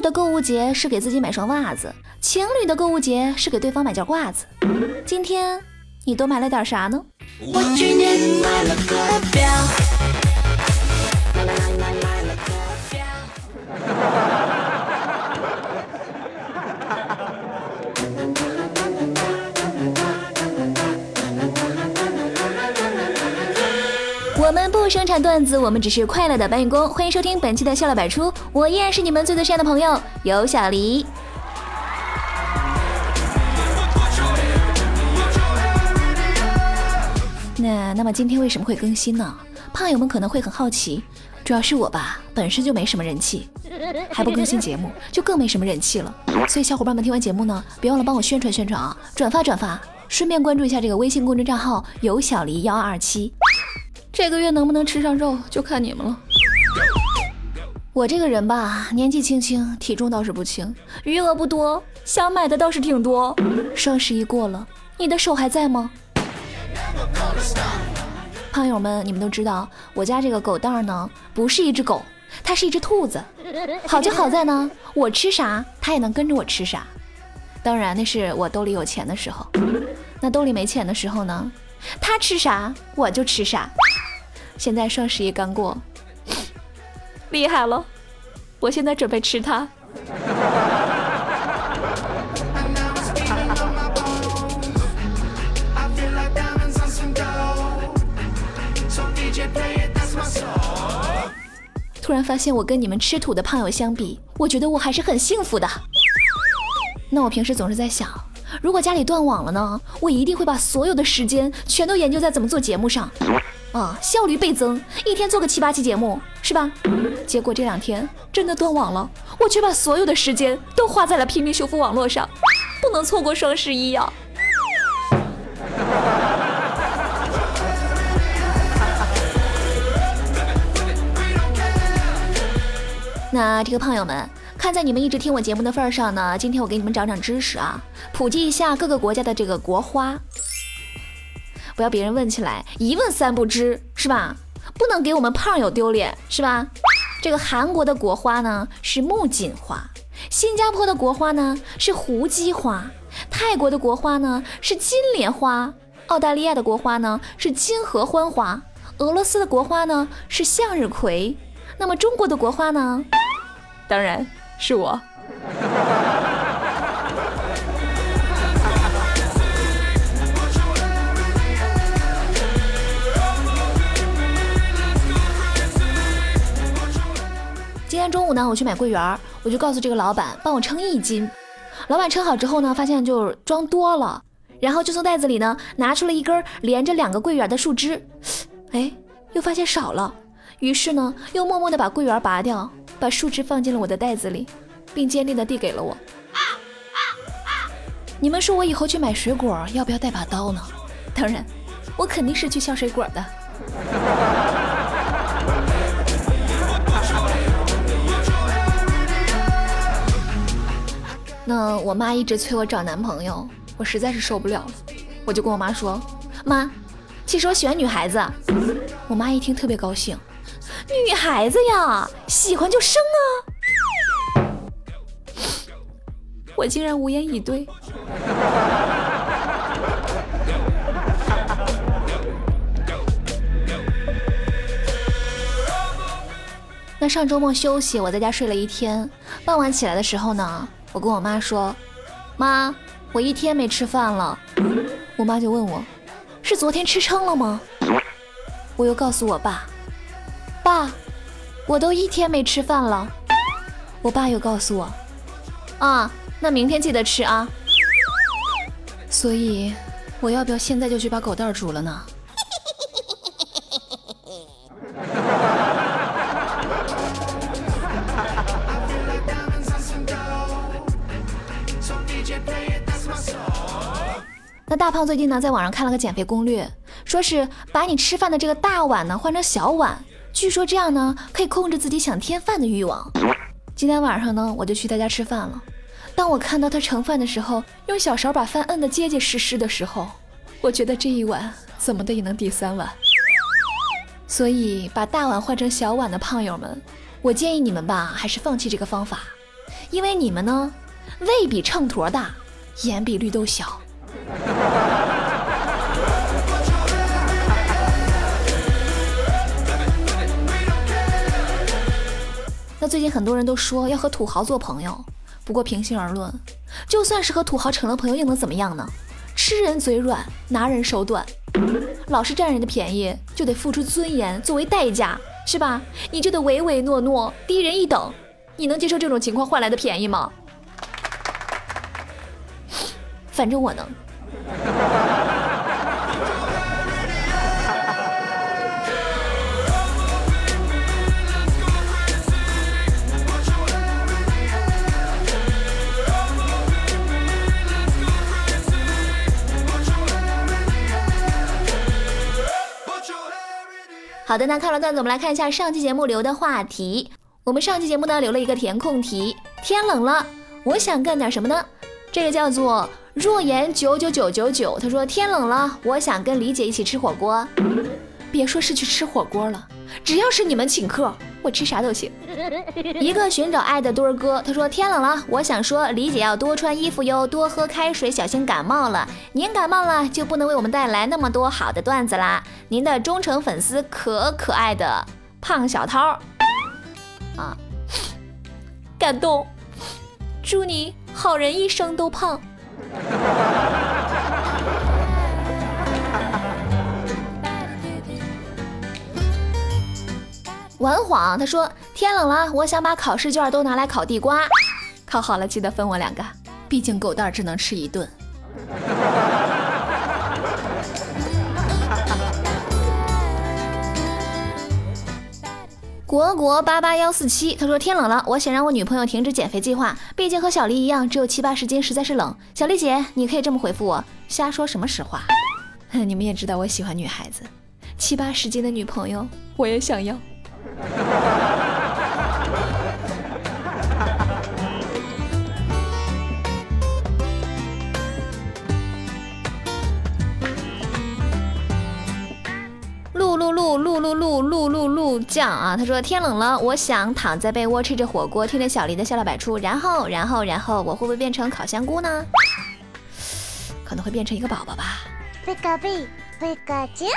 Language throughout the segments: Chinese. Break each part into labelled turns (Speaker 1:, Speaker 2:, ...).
Speaker 1: 的购物节是给自己买双袜子，情侣的购物节是给对方买件褂子。今天你都买了点啥呢？产段子，我们只是快乐的搬运工。欢迎收听本期的笑料百出，我依然是你们最最亲爱的朋友尤小黎。那那么今天为什么会更新呢？胖友们可能会很好奇，主要是我吧，本身就没什么人气，还不更新节目，就更没什么人气了。所以小伙伴们听完节目呢，别忘了帮我宣传宣传啊，转发转发，顺便关注一下这个微信公众账号尤小黎幺二二七。这个月能不能吃上肉，就看你们了。我这个人吧，年纪轻轻，体重倒是不轻，余额不多，想买的倒是挺多。双十一过了，你的手还在吗？胖友们，你们都知道，我家这个狗蛋儿呢，不是一只狗，它是一只兔子。好就好在呢，我吃啥，它也能跟着我吃啥。当然，那是我兜里有钱的时候。那兜里没钱的时候呢，它吃啥，我就吃啥。现在双十一刚过，厉害了！我现在准备吃它。突然发现，我跟你们吃土的胖友相比，我觉得我还是很幸福的。那我平时总是在想，如果家里断网了呢，我一定会把所有的时间全都研究在怎么做节目上。啊，效率倍增，一天做个七八期节目，是吧？结果这两天真的断网了，我却把所有的时间都花在了拼命修复网络上，不能错过双十一呀！那这个胖友们，看在你们一直听我节目的份上呢，今天我给你们长长知识啊，普及一下各个国家的这个国花。不要别人问起来一问三不知是吧？不能给我们胖友丢脸是吧？这个韩国的国花呢是木槿花，新加坡的国花呢是胡姬花，泰国的国花呢是金莲花，澳大利亚的国花呢是金合欢花，俄罗斯的国花呢是向日葵，那么中国的国花呢？当然是我。今天中午呢，我去买桂圆，我就告诉这个老板帮我称一斤。老板称好之后呢，发现就装多了，然后就从袋子里呢拿出了一根连着两个桂圆的树枝，哎，又发现少了，于是呢又默默的把桂圆拔掉，把树枝放进了我的袋子里，并坚定的递给了我。你们说我以后去买水果要不要带把刀呢？当然，我肯定是去削水果的。那我妈一直催我找男朋友，我实在是受不了了，我就跟我妈说：“妈，其实我喜欢女孩子。”我妈一听特别高兴，女孩子呀，喜欢就生啊！我竟然无言以对。那上周末休息，我在家睡了一天，傍晚起来的时候呢。我跟我妈说：“妈，我一天没吃饭了。”我妈就问我：“是昨天吃撑了吗？”我又告诉我爸：“爸，我都一天没吃饭了。”我爸又告诉我：“啊，那明天记得吃啊。”所以，我要不要现在就去把狗蛋煮了呢？那大胖最近呢，在网上看了个减肥攻略，说是把你吃饭的这个大碗呢换成小碗，据说这样呢可以控制自己想添饭的欲望。今天晚上呢，我就去他家吃饭了。当我看到他盛饭的时候，用小勺把饭摁得结结实实的时候，我觉得这一碗怎么的也能抵三碗。所以把大碗换成小碗的胖友们，我建议你们吧，还是放弃这个方法，因为你们呢，胃比秤砣大，眼比绿豆小。那最近很多人都说要和土豪做朋友，不过平心而论，就算是和土豪成了朋友，又能怎么样呢？吃人嘴软，拿人手短，老是占人的便宜，就得付出尊严作为代价，是吧？你就得唯唯诺诺，低人一等，你能接受这种情况换来的便宜吗？反正我能。好的，那看了段子，我们来看一下上期节目留的话题。我们上期节目呢留了一个填空题：天冷了，我想干点什么呢？这个叫做若言九九九九九，他说天冷了，我想跟李姐一起吃火锅。别说是去吃火锅了，只要是你们请客，我吃啥都行。一个寻找爱的墩儿哥，他说天冷了，我想说李姐要多穿衣服哟，多喝开水，小心感冒了。您感冒了就不能为我们带来那么多好的段子啦。您的忠诚粉丝可可爱的胖小涛啊，感动，祝你好人一生都胖。玩晃，他说天冷了，我想把考试卷都拿来烤地瓜，烤好了记得分我两个，毕竟狗蛋只能吃一顿。国国八八幺四七，他说天冷了，我想让我女朋友停止减肥计划，毕竟和小丽一样只有七八十斤，实在是冷。小丽姐，你可以这么回复我，瞎说什么实话？你们也知道我喜欢女孩子，七八十斤的女朋友我也想要。酱啊！他说天冷了，我想躺在被窝吃着火锅，听着小黎的笑料百出。然后，然后，然后，我会不会变成烤香菇呢？可能会变成一个宝宝吧。贝卡贝贝卡酱。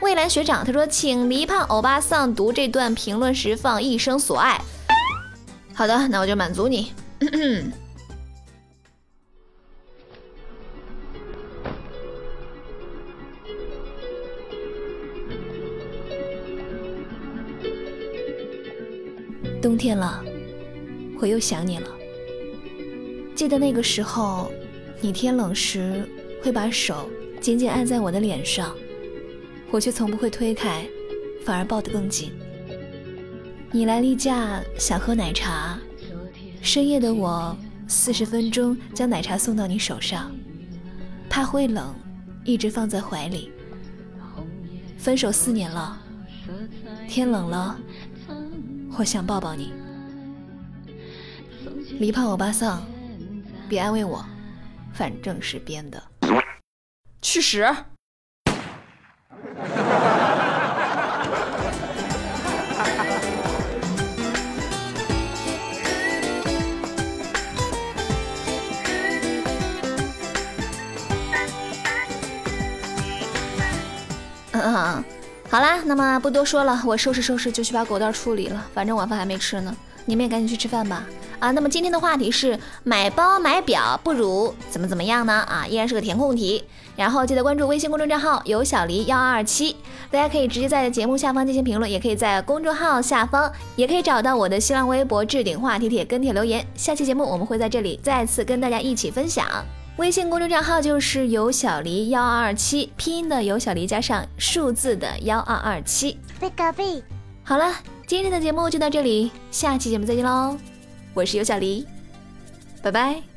Speaker 1: 蔚蓝学长他说，请黎胖欧巴桑读这段评论时放一生所爱。好的，那我就满足你。冬天了，我又想你了。记得那个时候，你天冷时会把手紧紧按在我的脸上。我却从不会推开，反而抱得更紧。你来例假想喝奶茶，深夜的我四十分钟将奶茶送到你手上，怕会冷，一直放在怀里。分手四年了，天冷了，我想抱抱你。离胖欧巴桑，别安慰我，反正是编的。去屎！嗯嗯，好啦，那么不多说了，我收拾收拾就去把狗蛋处理了，反正晚饭还没吃呢，你们也赶紧去吃饭吧。啊，那么今天的话题是买包买表不如怎么怎么样呢？啊，依然是个填空题。然后记得关注微信公众账号有小黎幺二二七，大家可以直接在节目下方进行评论，也可以在公众号下方，也可以找到我的新浪微博置顶话题帖跟帖留言。下期节目我们会在这里再次跟大家一起分享。微信公众账号就是有小黎幺二二七，拼音的有小黎加上数字的幺二二七。好了，今天的节目就到这里，下期节目再见喽。我是尤小黎，拜拜。